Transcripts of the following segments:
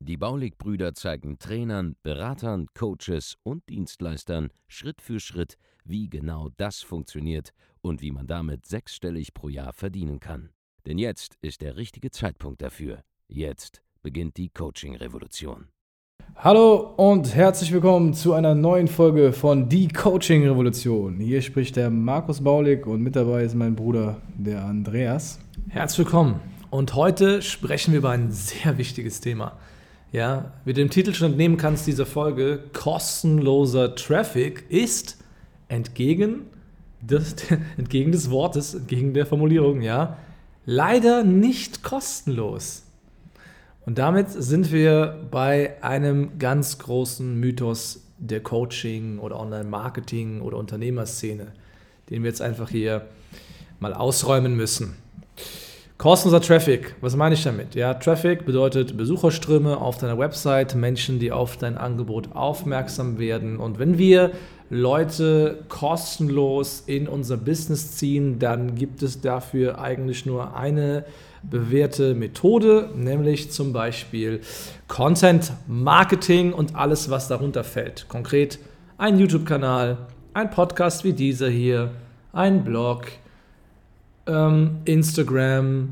Die Baulig-Brüder zeigen Trainern, Beratern, Coaches und Dienstleistern Schritt für Schritt, wie genau das funktioniert und wie man damit sechsstellig pro Jahr verdienen kann. Denn jetzt ist der richtige Zeitpunkt dafür. Jetzt beginnt die Coaching-Revolution. Hallo und herzlich willkommen zu einer neuen Folge von Die Coaching Revolution. Hier spricht der Markus Baulig und mit dabei ist mein Bruder, der Andreas. Herzlich willkommen. Und heute sprechen wir über ein sehr wichtiges Thema. Ja, wie du dem Titel schon entnehmen kannst dieser Folge, kostenloser Traffic ist entgegen des, entgegen des Wortes, entgegen der Formulierung, ja, leider nicht kostenlos. Und damit sind wir bei einem ganz großen Mythos der Coaching oder Online-Marketing oder Unternehmerszene, den wir jetzt einfach hier mal ausräumen müssen. Kostenloser Traffic, was meine ich damit? Ja, Traffic bedeutet Besucherströme auf deiner Website, Menschen, die auf dein Angebot aufmerksam werden. Und wenn wir Leute kostenlos in unser Business ziehen, dann gibt es dafür eigentlich nur eine bewährte Methode, nämlich zum Beispiel Content Marketing und alles, was darunter fällt. Konkret ein YouTube-Kanal, ein Podcast wie dieser hier, ein Blog, ähm, Instagram,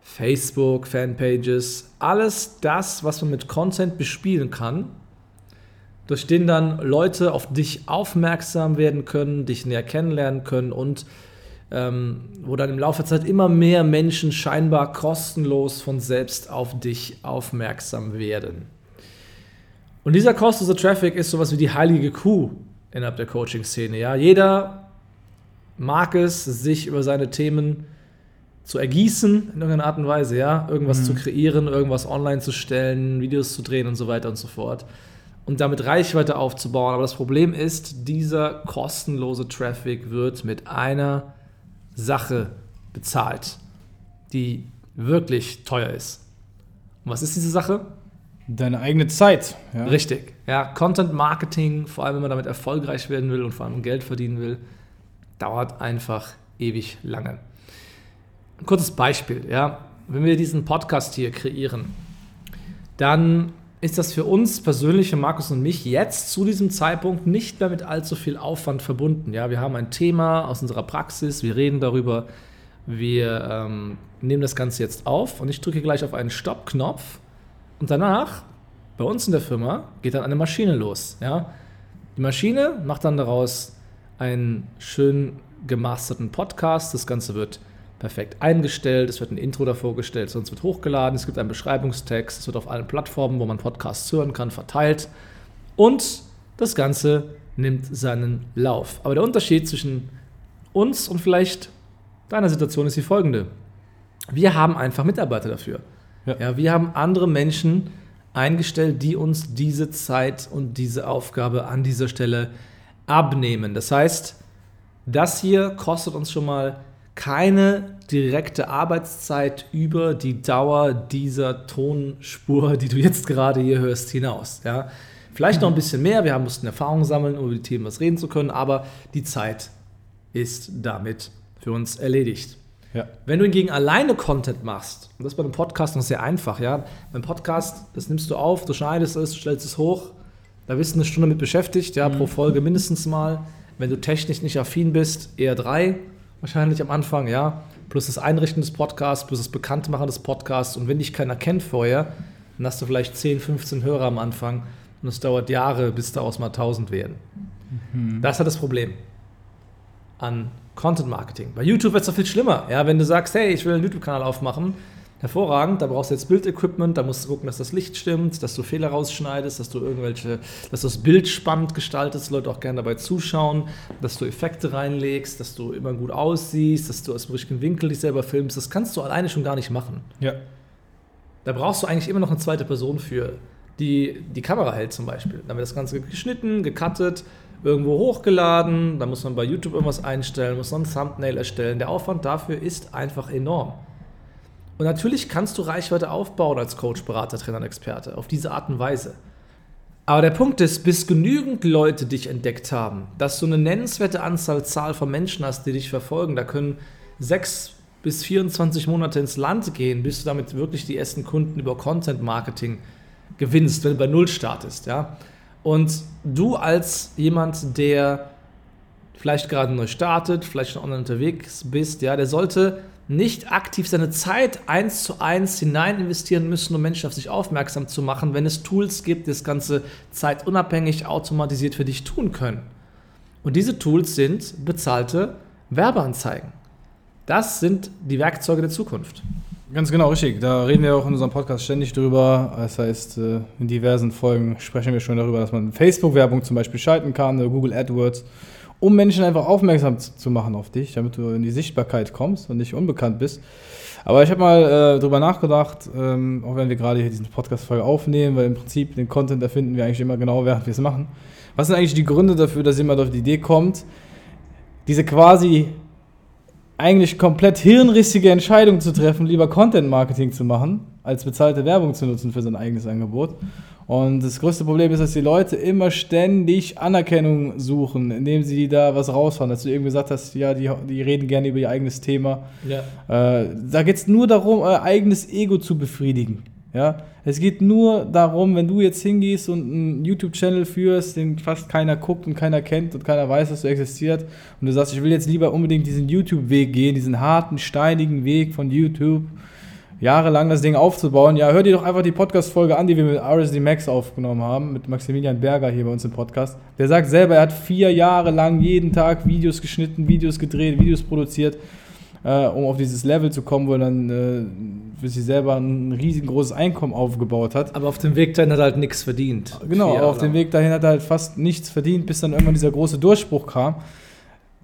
Facebook, Fanpages, alles das, was man mit Content bespielen kann, durch den dann Leute auf dich aufmerksam werden können, dich näher kennenlernen können und ähm, wo dann im Laufe der Zeit immer mehr Menschen scheinbar kostenlos von selbst auf dich aufmerksam werden. Und dieser kostenlose Traffic ist sowas wie die heilige Kuh innerhalb der Coaching-Szene. Ja? Jeder mag es, sich über seine Themen zu ergießen in irgendeiner Art und Weise, ja, irgendwas mhm. zu kreieren, irgendwas online zu stellen, Videos zu drehen und so weiter und so fort und damit Reichweite aufzubauen. Aber das Problem ist, dieser kostenlose Traffic wird mit einer Sache bezahlt, die wirklich teuer ist. Und was ist diese Sache? Deine eigene Zeit. Ja. Richtig. Ja, Content Marketing, vor allem wenn man damit erfolgreich werden will und vor allem Geld verdienen will, dauert einfach ewig lange. Ein kurzes Beispiel, ja. Wenn wir diesen Podcast hier kreieren, dann ist das für uns persönlich, für Markus und mich, jetzt zu diesem Zeitpunkt nicht mehr mit allzu viel Aufwand verbunden. Ja, wir haben ein Thema aus unserer Praxis, wir reden darüber, wir ähm, nehmen das Ganze jetzt auf und ich drücke gleich auf einen Stoppknopf und danach, bei uns in der Firma, geht dann eine Maschine los. Ja? Die Maschine macht dann daraus einen schön gemasterten Podcast. Das Ganze wird perfekt eingestellt, es wird ein Intro davor gestellt, sonst wird hochgeladen, es gibt einen Beschreibungstext, es wird auf allen Plattformen, wo man Podcasts hören kann, verteilt und das Ganze nimmt seinen Lauf. Aber der Unterschied zwischen uns und vielleicht deiner Situation ist die folgende. Wir haben einfach Mitarbeiter dafür. Ja. ja. wir haben andere Menschen eingestellt, die uns diese Zeit und diese Aufgabe an dieser Stelle abnehmen. Das heißt, das hier kostet uns schon mal keine direkte Arbeitszeit über die Dauer dieser Tonspur, die du jetzt gerade hier hörst, hinaus. Ja? Vielleicht noch ein bisschen mehr, wir mussten Erfahrung sammeln, um über die Themen was reden zu können, aber die Zeit ist damit für uns erledigt. Ja. Wenn du hingegen alleine Content machst, und das ist bei einem Podcast noch sehr einfach, ja, beim Podcast, das nimmst du auf, du schneidest es, stellst es hoch, da bist du eine Stunde mit beschäftigt, ja, mhm. pro Folge mindestens mal. Wenn du technisch nicht affin bist, eher drei, wahrscheinlich am Anfang, ja. Plus das Einrichten des Podcasts, plus das Bekanntmachen des Podcasts. Und wenn dich keiner kennt vorher, dann hast du vielleicht 10, 15 Hörer am Anfang. Und es dauert Jahre, bis daraus mal 1000 werden. Mhm. Das ist halt das Problem an Content Marketing. Bei YouTube wird es doch viel schlimmer. Ja, wenn du sagst, hey, ich will einen YouTube-Kanal aufmachen, hervorragend. Da brauchst du jetzt Bildequipment, da musst du gucken, dass das Licht stimmt, dass du Fehler rausschneidest, dass du irgendwelche, dass du das Bild spannend gestaltest, Leute auch gerne dabei zuschauen, dass du Effekte reinlegst, dass du immer gut aussiehst, dass du aus dem richtigen Winkel dich selber filmst. Das kannst du alleine schon gar nicht machen. Ja. Da brauchst du eigentlich immer noch eine zweite Person für, die die Kamera hält zum Beispiel. Dann wird das Ganze geschnitten, gecuttet irgendwo hochgeladen, dann muss man bei YouTube irgendwas einstellen, muss man ein Thumbnail erstellen. Der Aufwand dafür ist einfach enorm. Und natürlich kannst du Reichweite aufbauen als Coach, Berater, Trainer und Experte auf diese Art und Weise. Aber der Punkt ist, bis genügend Leute dich entdeckt haben, dass du eine nennenswerte Anzahl Zahl von Menschen hast, die dich verfolgen, da können sechs bis 24 Monate ins Land gehen, bis du damit wirklich die ersten Kunden über Content Marketing gewinnst, wenn du bei Null startest. Ja? Und du als jemand, der vielleicht gerade neu startet, vielleicht schon online unterwegs bist, ja, der sollte nicht aktiv seine Zeit eins zu eins hinein investieren müssen, um Menschen auf sich aufmerksam zu machen, wenn es Tools gibt, die das Ganze zeitunabhängig automatisiert für dich tun können. Und diese Tools sind bezahlte Werbeanzeigen. Das sind die Werkzeuge der Zukunft. Ganz genau, richtig. Da reden wir auch in unserem Podcast ständig drüber. Das heißt, äh, in diversen Folgen sprechen wir schon darüber, dass man Facebook-Werbung zum Beispiel schalten kann, oder Google AdWords, um Menschen einfach aufmerksam zu machen auf dich, damit du in die Sichtbarkeit kommst und nicht unbekannt bist. Aber ich habe mal äh, drüber nachgedacht, ähm, auch wenn wir gerade hier diesen Podcast-Folge aufnehmen, weil im Prinzip den Content erfinden wir eigentlich immer genau, während wir es machen. Was sind eigentlich die Gründe dafür, dass jemand auf die Idee kommt, diese quasi eigentlich komplett hirnrissige Entscheidung zu treffen, lieber Content Marketing zu machen, als bezahlte Werbung zu nutzen für sein eigenes Angebot. Und das größte Problem ist, dass die Leute immer ständig Anerkennung suchen, indem sie da was rausfahren. Dass du irgendwie gesagt hast, ja, die, die reden gerne über ihr eigenes Thema. Ja. Äh, da geht es nur darum, euer eigenes Ego zu befriedigen. Ja? Es geht nur darum, wenn du jetzt hingehst und einen YouTube-Channel führst, den fast keiner guckt und keiner kennt und keiner weiß, dass du existiert, und du sagst, ich will jetzt lieber unbedingt diesen YouTube-Weg gehen, diesen harten, steinigen Weg von YouTube, jahrelang das Ding aufzubauen. Ja, hör dir doch einfach die Podcast-Folge an, die wir mit RSD Max aufgenommen haben, mit Maximilian Berger hier bei uns im Podcast. Der sagt selber, er hat vier Jahre lang jeden Tag Videos geschnitten, Videos gedreht, Videos produziert äh, um auf dieses Level zu kommen, wo er dann äh, für sich selber ein riesengroßes Einkommen aufgebaut hat. Aber auf dem Weg dahin hat er halt nichts verdient. Genau, auf dem Weg dahin hat er halt fast nichts verdient, bis dann irgendwann dieser große Durchbruch kam.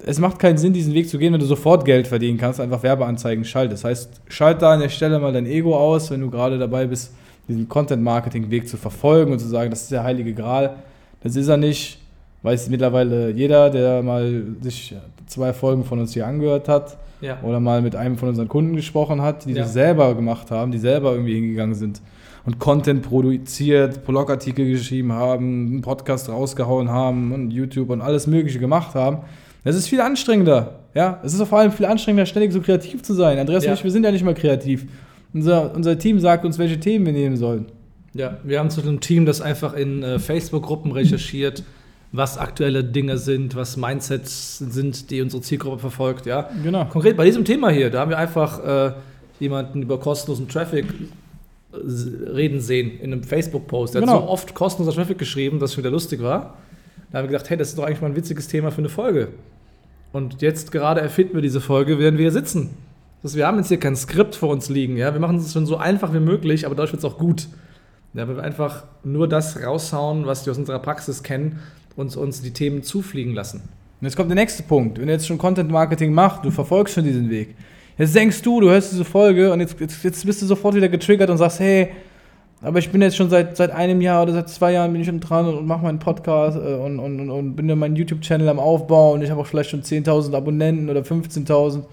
Es macht keinen Sinn, diesen Weg zu gehen, wenn du sofort Geld verdienen kannst, einfach Werbeanzeigen schaltest. Das heißt, schalt da an der Stelle mal dein Ego aus, wenn du gerade dabei bist, diesen Content-Marketing-Weg zu verfolgen und zu sagen, das ist der heilige Gral. Das ist er nicht. Weiß mittlerweile jeder, der mal sich zwei Folgen von uns hier angehört hat ja. oder mal mit einem von unseren Kunden gesprochen hat, die ja. das selber gemacht haben, die selber irgendwie hingegangen sind und Content produziert, Blogartikel geschrieben haben, einen Podcast rausgehauen haben und YouTube und alles Mögliche gemacht haben. Das ist viel anstrengender. Ja, es ist vor allem viel anstrengender, ständig so kreativ zu sein. Andreas ja. und ich, wir sind ja nicht mal kreativ. Unser, unser Team sagt uns, welche Themen wir nehmen sollen. Ja, wir haben zu einem Team, das einfach in äh, Facebook-Gruppen recherchiert was aktuelle Dinge sind, was Mindsets sind, die unsere Zielgruppe verfolgt. Ja? Genau. Konkret bei diesem Thema hier, da haben wir einfach äh, jemanden über kostenlosen Traffic äh, reden sehen in einem Facebook-Post. Der genau. hat so oft kostenloser Traffic geschrieben, dass es wieder lustig war. Da haben wir gedacht, hey, das ist doch eigentlich mal ein witziges Thema für eine Folge. Und jetzt gerade erfinden wir diese Folge, während wir hier sitzen. Das, wir haben jetzt hier kein Skript vor uns liegen. Ja? Wir machen es schon so einfach wie möglich, aber dadurch wird es auch gut. Ja, weil wir einfach nur das raushauen, was wir aus unserer Praxis kennen uns, uns die Themen zufliegen lassen. Und jetzt kommt der nächste Punkt. Wenn du jetzt schon Content Marketing machst, du verfolgst schon diesen Weg. Jetzt denkst du, du hörst diese Folge und jetzt, jetzt, jetzt bist du sofort wieder getriggert und sagst, hey, aber ich bin jetzt schon seit, seit einem Jahr oder seit zwei Jahren bin ich schon dran und, und mache meinen Podcast äh, und, und, und bin in meinen YouTube-Channel am Aufbau und ich habe auch vielleicht schon 10.000 Abonnenten oder 15.000.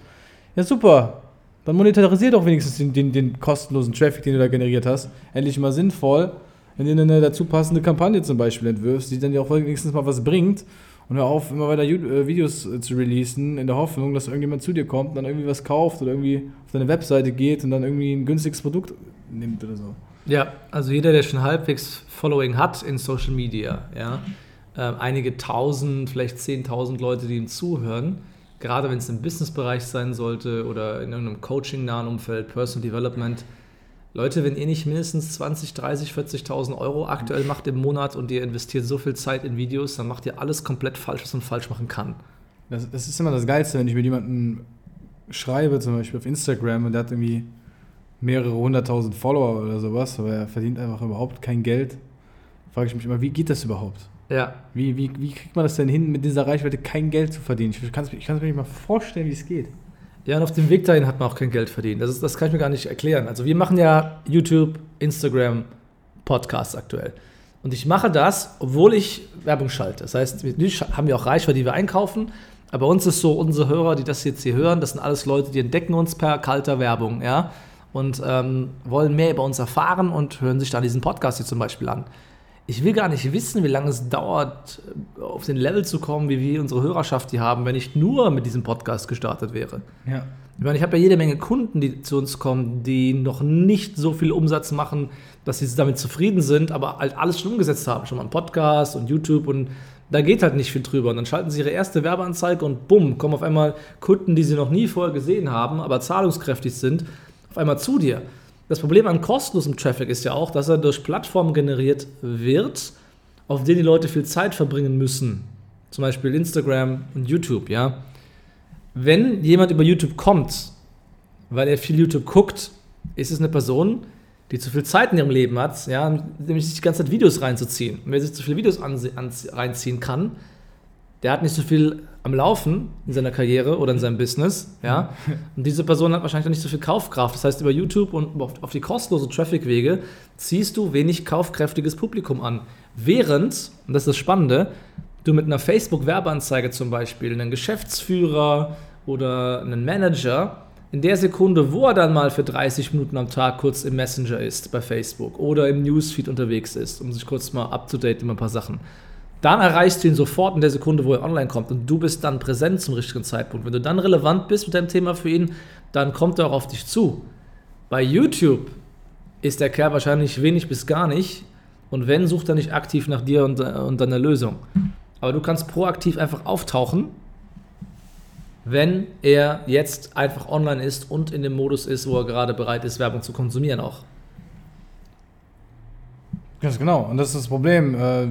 Ja, super. Dann monetarisier doch wenigstens den, den, den kostenlosen Traffic, den du da generiert hast. Endlich mal sinnvoll wenn du eine dazu passende Kampagne zum Beispiel entwirfst, die dann ja auch wenigstens mal was bringt und hör auf, immer weiter äh, Videos äh, zu releasen, in der Hoffnung, dass irgendjemand zu dir kommt und dann irgendwie was kauft oder irgendwie auf deine Webseite geht und dann irgendwie ein günstiges Produkt nimmt oder so. Ja, also jeder, der schon halbwegs Following hat in Social Media, ja, äh, einige tausend, vielleicht zehntausend Leute, die ihm zuhören, gerade wenn es im Businessbereich sein sollte oder in irgendeinem Coaching-nahen Umfeld, Personal Development, Leute, wenn ihr nicht mindestens 20, 30, 40.000 Euro aktuell macht im Monat und ihr investiert so viel Zeit in Videos, dann macht ihr alles komplett falsch, was man falsch machen kann. Das, das ist immer das Geilste, wenn ich mit jemandem schreibe, zum Beispiel auf Instagram und der hat irgendwie mehrere hunderttausend Follower oder sowas, aber er verdient einfach überhaupt kein Geld. Frage ich mich immer, wie geht das überhaupt? Ja. Wie, wie, wie kriegt man das denn hin, mit dieser Reichweite kein Geld zu verdienen? Ich kann es mir nicht mal vorstellen, wie es geht. Ja, und auf dem Weg dahin hat man auch kein Geld verdient. Das, ist, das kann ich mir gar nicht erklären. Also wir machen ja YouTube, Instagram, Podcasts aktuell. Und ich mache das, obwohl ich Werbung schalte. Das heißt, natürlich haben wir auch Reichweite, die wir einkaufen. Aber bei uns ist so, unsere Hörer, die das jetzt hier hören, das sind alles Leute, die entdecken uns per kalter Werbung, ja. Und ähm, wollen mehr über uns erfahren und hören sich dann diesen Podcast hier zum Beispiel an. Ich will gar nicht wissen, wie lange es dauert, auf den Level zu kommen, wie wir unsere Hörerschaft hier haben, wenn ich nur mit diesem Podcast gestartet wäre. Ja. Ich meine, ich habe ja jede Menge Kunden, die zu uns kommen, die noch nicht so viel Umsatz machen, dass sie damit zufrieden sind, aber halt alles schon umgesetzt haben. Schon mal einen Podcast und YouTube und da geht halt nicht viel drüber. Und dann schalten sie ihre erste Werbeanzeige und bumm, kommen auf einmal Kunden, die sie noch nie vorher gesehen haben, aber zahlungskräftig sind, auf einmal zu dir. Das Problem an kostenlosem Traffic ist ja auch, dass er durch Plattformen generiert wird, auf denen die Leute viel Zeit verbringen müssen. Zum Beispiel Instagram und YouTube, ja wenn jemand über YouTube kommt, weil er viel YouTube guckt, ist es eine Person, die zu viel Zeit in ihrem Leben hat, ja, nämlich sich die ganze Zeit Videos reinzuziehen. Und wer sich zu viele Videos reinziehen kann, der hat nicht so viel am Laufen in seiner Karriere oder in seinem Business, ja. Und diese Person hat wahrscheinlich nicht so viel Kaufkraft. Das heißt, über YouTube und auf die kostenlosen Traffic-Wege ziehst du wenig kaufkräftiges Publikum an. Während, und das ist das Spannende, du mit einer Facebook-Werbeanzeige zum Beispiel einen Geschäftsführer oder einen Manager in der Sekunde, wo er dann mal für 30 Minuten am Tag kurz im Messenger ist bei Facebook oder im Newsfeed unterwegs ist, um sich kurz mal up-to-date über ein paar Sachen, dann erreichst du ihn sofort in der Sekunde, wo er online kommt und du bist dann präsent zum richtigen Zeitpunkt. Wenn du dann relevant bist mit deinem Thema für ihn, dann kommt er auch auf dich zu. Bei YouTube ist der Kerl wahrscheinlich wenig bis gar nicht und wenn, sucht er nicht aktiv nach dir und, und deiner Lösung. Aber du kannst proaktiv einfach auftauchen wenn er jetzt einfach online ist und in dem Modus ist, wo er gerade bereit ist, Werbung zu konsumieren auch. Ganz genau. Und das ist das Problem, äh,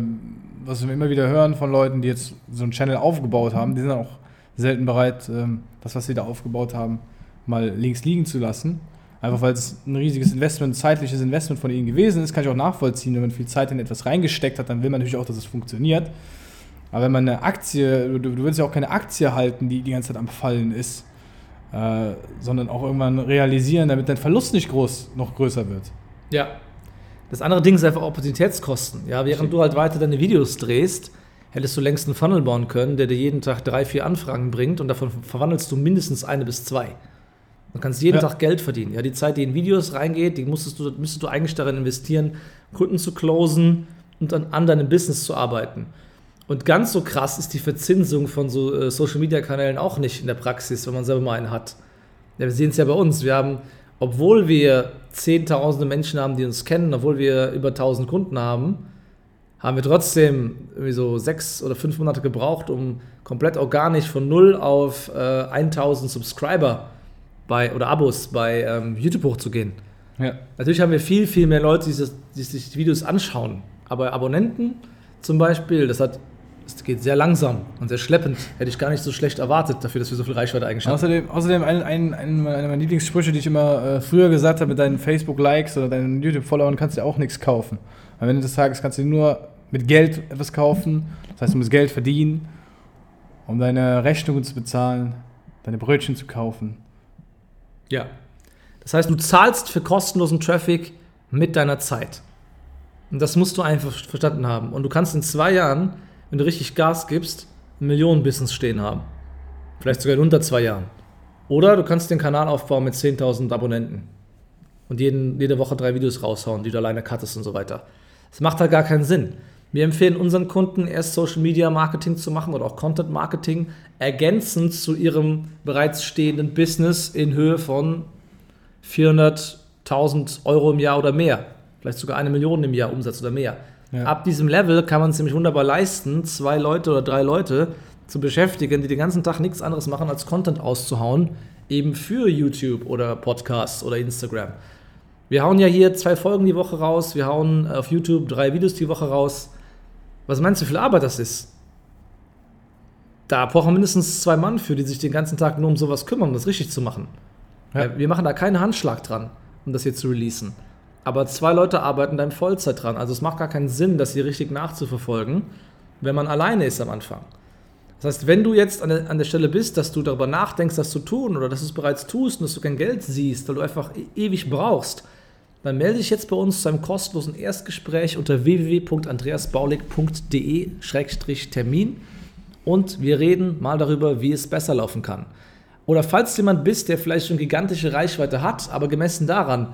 was wir immer wieder hören von Leuten, die jetzt so einen Channel aufgebaut haben. Die sind auch selten bereit, ähm, das, was sie da aufgebaut haben, mal links liegen zu lassen. Einfach weil es ein riesiges Investment, zeitliches Investment von ihnen gewesen ist, kann ich auch nachvollziehen. Wenn man viel Zeit in etwas reingesteckt hat, dann will man natürlich auch, dass es funktioniert. Aber wenn man eine Aktie, du, du willst ja auch keine Aktie halten, die die ganze Zeit am Fallen ist, äh, sondern auch irgendwann realisieren, damit dein Verlust nicht groß, noch größer wird. Ja. Das andere Ding ist einfach Opportunitätskosten. Ja, während du halt weiter deine Videos drehst, hättest du längst einen Funnel bauen können, der dir jeden Tag drei, vier Anfragen bringt und davon verwandelst du mindestens eine bis zwei. Du kannst jeden ja. Tag Geld verdienen. Ja, die Zeit, die in Videos reingeht, die musstest du, müsstest du eigentlich darin investieren, Kunden zu closen und an, an deinem Business zu arbeiten. Und ganz so krass ist die Verzinsung von so äh, Social Media Kanälen auch nicht in der Praxis, wenn man selber mal einen hat. Ja, wir sehen es ja bei uns. Wir haben, obwohl wir zehntausende Menschen haben, die uns kennen, obwohl wir über tausend Kunden haben, haben wir trotzdem irgendwie so sechs oder fünf Monate gebraucht, um komplett organisch von null auf äh, 1000 Subscriber bei, oder Abos bei ähm, YouTube hochzugehen. Ja. Natürlich haben wir viel, viel mehr Leute, die, die sich die Videos anschauen. Aber Abonnenten zum Beispiel, das hat es geht sehr langsam und sehr schleppend. Hätte ich gar nicht so schlecht erwartet, dafür, dass wir so viel Reichweite eigentlich haben. Außerdem, außerdem ein, ein, ein, einer meiner Lieblingssprüche, die ich immer äh, früher gesagt habe, mit deinen Facebook-Likes oder deinen YouTube-Followern kannst du ja auch nichts kaufen. Am Ende des Tages kannst du nur mit Geld etwas kaufen. Das heißt, du musst Geld verdienen, um deine Rechnungen zu bezahlen, deine Brötchen zu kaufen. Ja. Das heißt, du zahlst für kostenlosen Traffic mit deiner Zeit. Und das musst du einfach verstanden haben. Und du kannst in zwei Jahren wenn du richtig Gas gibst, ein Millionen-Business stehen haben. Vielleicht sogar in unter zwei Jahren. Oder du kannst den Kanal aufbauen mit 10.000 Abonnenten und jeden, jede Woche drei Videos raushauen, die du alleine cuttest und so weiter. Das macht halt gar keinen Sinn. Wir empfehlen unseren Kunden erst Social Media Marketing zu machen oder auch Content Marketing ergänzend zu ihrem bereits stehenden Business in Höhe von 400.000 Euro im Jahr oder mehr. Vielleicht sogar eine Million im Jahr Umsatz oder mehr. Ja. Ab diesem Level kann man es nämlich wunderbar leisten, zwei Leute oder drei Leute zu beschäftigen, die den ganzen Tag nichts anderes machen, als Content auszuhauen, eben für YouTube oder Podcasts oder Instagram. Wir hauen ja hier zwei Folgen die Woche raus, wir hauen auf YouTube drei Videos die Woche raus. Was meinst du, wie viel Arbeit das ist? Da brauchen wir mindestens zwei Mann für, die sich den ganzen Tag nur um sowas kümmern, um das richtig zu machen. Ja. Wir machen da keinen Handschlag dran, um das hier zu releasen aber zwei Leute arbeiten da in Vollzeit dran. Also es macht gar keinen Sinn, das hier richtig nachzuverfolgen, wenn man alleine ist am Anfang. Das heißt, wenn du jetzt an der, an der Stelle bist, dass du darüber nachdenkst, das zu tun oder dass du es bereits tust und dass du kein Geld siehst, weil du einfach e ewig brauchst, dann melde dich jetzt bei uns zu einem kostenlosen Erstgespräch unter www.andreasbaulig.de-termin und wir reden mal darüber, wie es besser laufen kann. Oder falls jemand bist, der vielleicht schon gigantische Reichweite hat, aber gemessen daran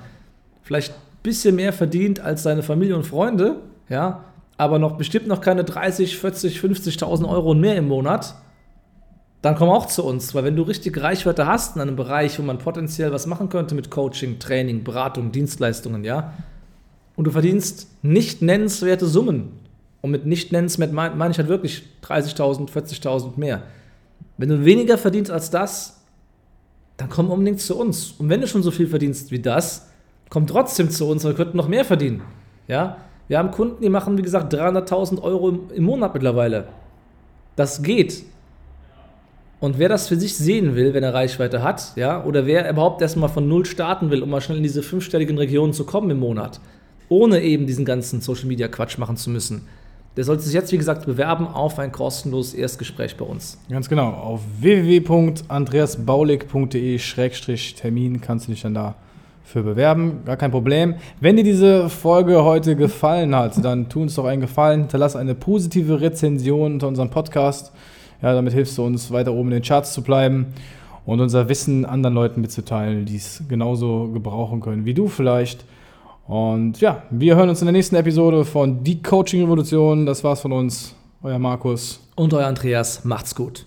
vielleicht bisschen mehr verdient als seine Familie und Freunde, ja, aber noch bestimmt noch keine 30, 40, 50.000 Euro und mehr im Monat, dann komm auch zu uns, weil wenn du richtig Reichweite hast in einem Bereich, wo man potenziell was machen könnte mit Coaching, Training, Beratung, Dienstleistungen, ja, und du verdienst nicht nennenswerte Summen, und mit nicht nennenswert meine ich halt wirklich 30.000, 40.000 mehr. Wenn du weniger verdienst als das, dann komm unbedingt zu uns. Und wenn du schon so viel verdienst wie das, komm trotzdem zu uns, wir könnten noch mehr verdienen. Ja, wir haben Kunden, die machen, wie gesagt, 300.000 Euro im, im Monat mittlerweile. Das geht. Und wer das für sich sehen will, wenn er Reichweite hat, ja, oder wer überhaupt erstmal von Null starten will, um mal schnell in diese fünfstelligen Regionen zu kommen im Monat, ohne eben diesen ganzen Social Media Quatsch machen zu müssen, der sollte sich jetzt, wie gesagt, bewerben auf ein kostenloses Erstgespräch bei uns. Ganz genau. Auf www.andreasbaulig.de-termin kannst du dich dann da für bewerben. Gar kein Problem. Wenn dir diese Folge heute gefallen hat, dann tu uns doch einen Gefallen. Hinterlass eine positive Rezension unter unserem Podcast. Ja, damit hilfst du uns, weiter oben in den Charts zu bleiben und unser Wissen anderen Leuten mitzuteilen, die es genauso gebrauchen können wie du vielleicht. Und ja, wir hören uns in der nächsten Episode von Die Coaching Revolution. Das war's von uns. Euer Markus. Und euer Andreas. Macht's gut.